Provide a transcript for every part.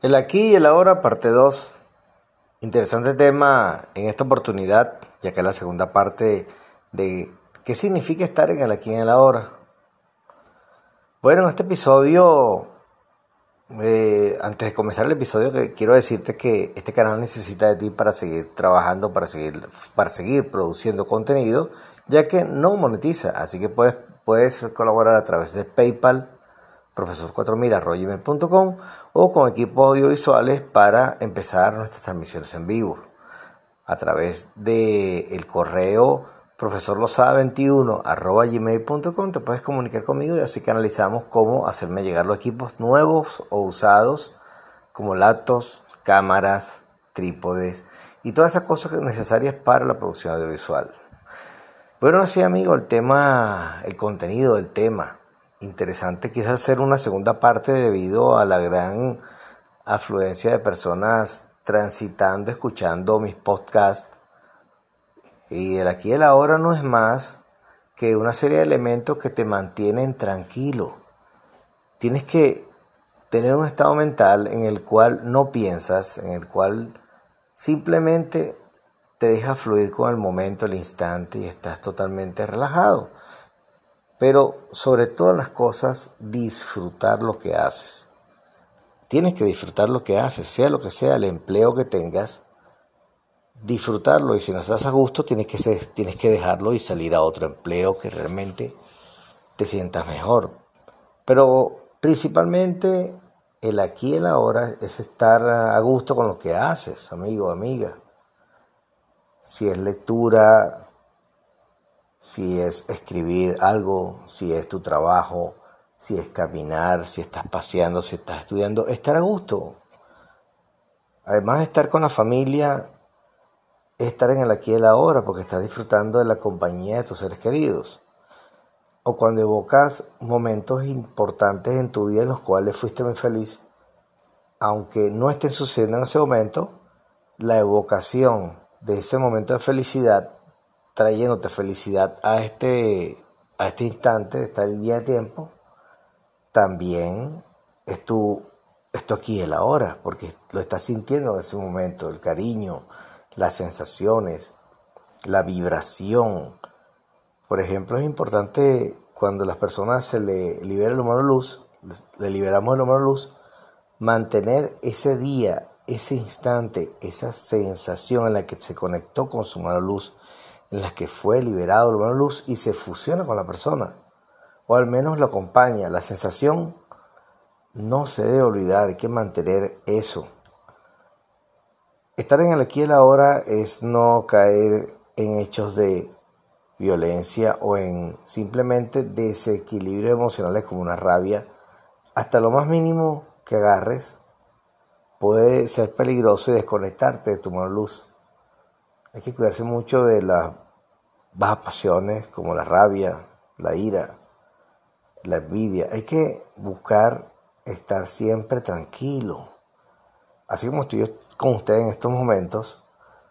El aquí y el ahora, parte 2. Interesante tema en esta oportunidad, ya que es la segunda parte de qué significa estar en el aquí y en el ahora. Bueno, en este episodio, eh, antes de comenzar el episodio, quiero decirte que este canal necesita de ti para seguir trabajando, para seguir, para seguir produciendo contenido, ya que no monetiza. Así que puedes, puedes colaborar a través de PayPal profesor4000.com o con equipos audiovisuales para empezar nuestras transmisiones en vivo a través del el correo profesorlosada21 te puedes comunicar conmigo y así que analizamos cómo hacerme llegar los equipos nuevos o usados como laptops, cámaras, trípodes y todas esas cosas necesarias para la producción audiovisual. Bueno, así amigo, el tema, el contenido del tema interesante quizás hacer una segunda parte debido a la gran afluencia de personas transitando, escuchando mis podcasts. Y el aquí y el ahora no es más que una serie de elementos que te mantienen tranquilo. Tienes que tener un estado mental en el cual no piensas, en el cual simplemente te deja fluir con el momento, el instante y estás totalmente relajado. Pero sobre todas las cosas, disfrutar lo que haces. Tienes que disfrutar lo que haces, sea lo que sea el empleo que tengas, disfrutarlo y si no estás a gusto tienes que, tienes que dejarlo y salir a otro empleo que realmente te sientas mejor. Pero principalmente el aquí y el ahora es estar a gusto con lo que haces, amigo, amiga. Si es lectura, si es escribir algo, si es tu trabajo, si es caminar, si estás paseando, si estás estudiando, estar a gusto. Además, estar con la familia es estar en el aquí y el ahora, porque estás disfrutando de la compañía de tus seres queridos. O cuando evocas momentos importantes en tu vida en los cuales fuiste muy feliz, aunque no estén sucediendo en ese momento, la evocación de ese momento de felicidad trayéndote felicidad a este, a este instante, estar el día de tiempo, también es tu, esto aquí el ahora, porque lo estás sintiendo en ese momento, el cariño, las sensaciones, la vibración. Por ejemplo, es importante cuando las personas se le libera el humano luz, le liberamos el humano luz, mantener ese día, ese instante, esa sensación en la que se conectó con su humano luz, en las que fue liberado el humano luz y se fusiona con la persona, o al menos lo acompaña. La sensación no se debe olvidar, hay que mantener eso. Estar en el aquí y el ahora es no caer en hechos de violencia o en simplemente desequilibrios emocionales como una rabia. Hasta lo más mínimo que agarres puede ser peligroso y desconectarte de tu mano luz. Hay que cuidarse mucho de las bajas pasiones como la rabia, la ira, la envidia. Hay que buscar estar siempre tranquilo. Así como estoy con ustedes en estos momentos,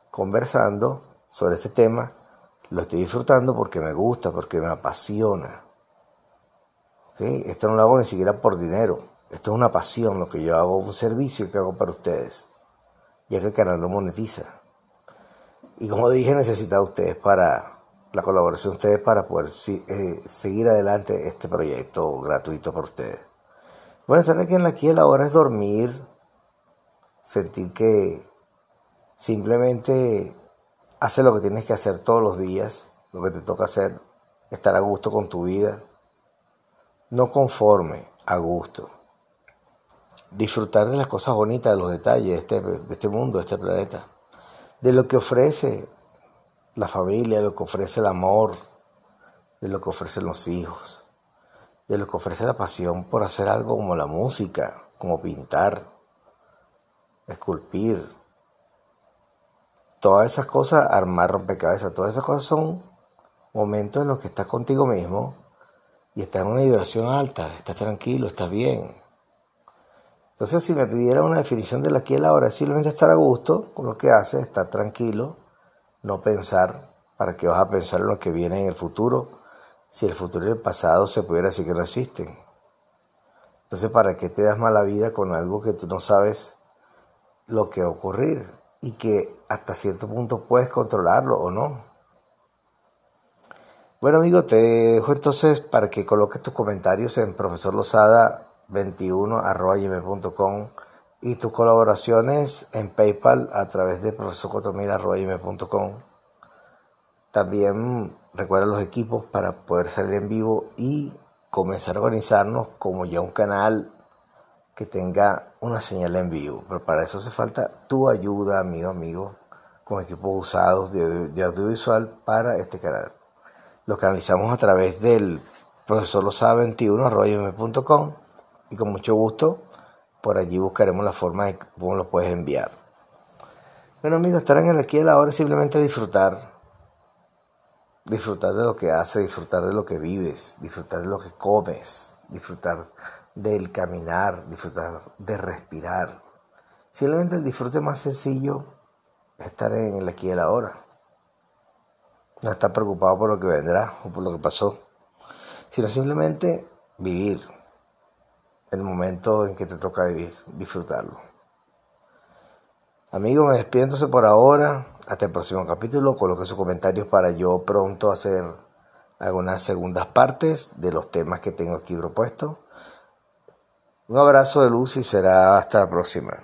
conversando sobre este tema, lo estoy disfrutando porque me gusta, porque me apasiona. Esto no lo hago ni siquiera por dinero. Esto es una pasión, lo que yo hago, un servicio que hago para ustedes, ya que el canal no monetiza. Y como dije, necesita ustedes para la colaboración de ustedes para poder eh, seguir adelante este proyecto gratuito para ustedes. Bueno, estar aquí en la aquí ahora es dormir, sentir que simplemente haces lo que tienes que hacer todos los días, lo que te toca hacer, estar a gusto con tu vida, no conforme, a gusto. Disfrutar de las cosas bonitas, de los detalles de este, de este mundo, de este planeta de lo que ofrece la familia, de lo que ofrece el amor, de lo que ofrecen los hijos, de lo que ofrece la pasión por hacer algo como la música, como pintar, esculpir. Todas esas cosas, armar rompecabezas, todas esas cosas son momentos en los que estás contigo mismo y estás en una vibración alta, estás tranquilo, estás bien. Entonces, si me pidiera una definición de la aquí y la ahora, es simplemente estar a gusto con lo que haces, estar tranquilo, no pensar, ¿para qué vas a pensar en lo que viene en el futuro? Si el futuro y el pasado se pudiera decir que no existen. Entonces, ¿para qué te das mala vida con algo que tú no sabes lo que va a ocurrir y que hasta cierto punto puedes controlarlo o no. Bueno amigo, te dejo entonces para que coloques tus comentarios en profesorlosada21.com y tus colaboraciones en PayPal a través de profesor4000.com. También recuerda los equipos para poder salir en vivo y comenzar a organizarnos como ya un canal que tenga una señal en vivo. Pero para eso hace falta tu ayuda, amigo, amigo, con equipos usados de, audiovisual para este canal. Lo canalizamos a través del profesor losada21.com y con mucho gusto por allí buscaremos la forma de cómo lo puedes enviar. Bueno amigos, estar en el aquí y la hora simplemente disfrutar. Disfrutar de lo que haces, disfrutar de lo que vives, disfrutar de lo que comes, disfrutar del caminar, disfrutar de respirar. Simplemente el disfrute más sencillo es estar en el aquí y el ahora. No estar preocupado por lo que vendrá o por lo que pasó, sino simplemente vivir el momento en que te toca disfrutarlo. Amigo, me despido por ahora. Hasta el próximo capítulo. Coloque sus comentarios para yo pronto hacer algunas segundas partes de los temas que tengo aquí propuestos. Un abrazo de luz y será hasta la próxima.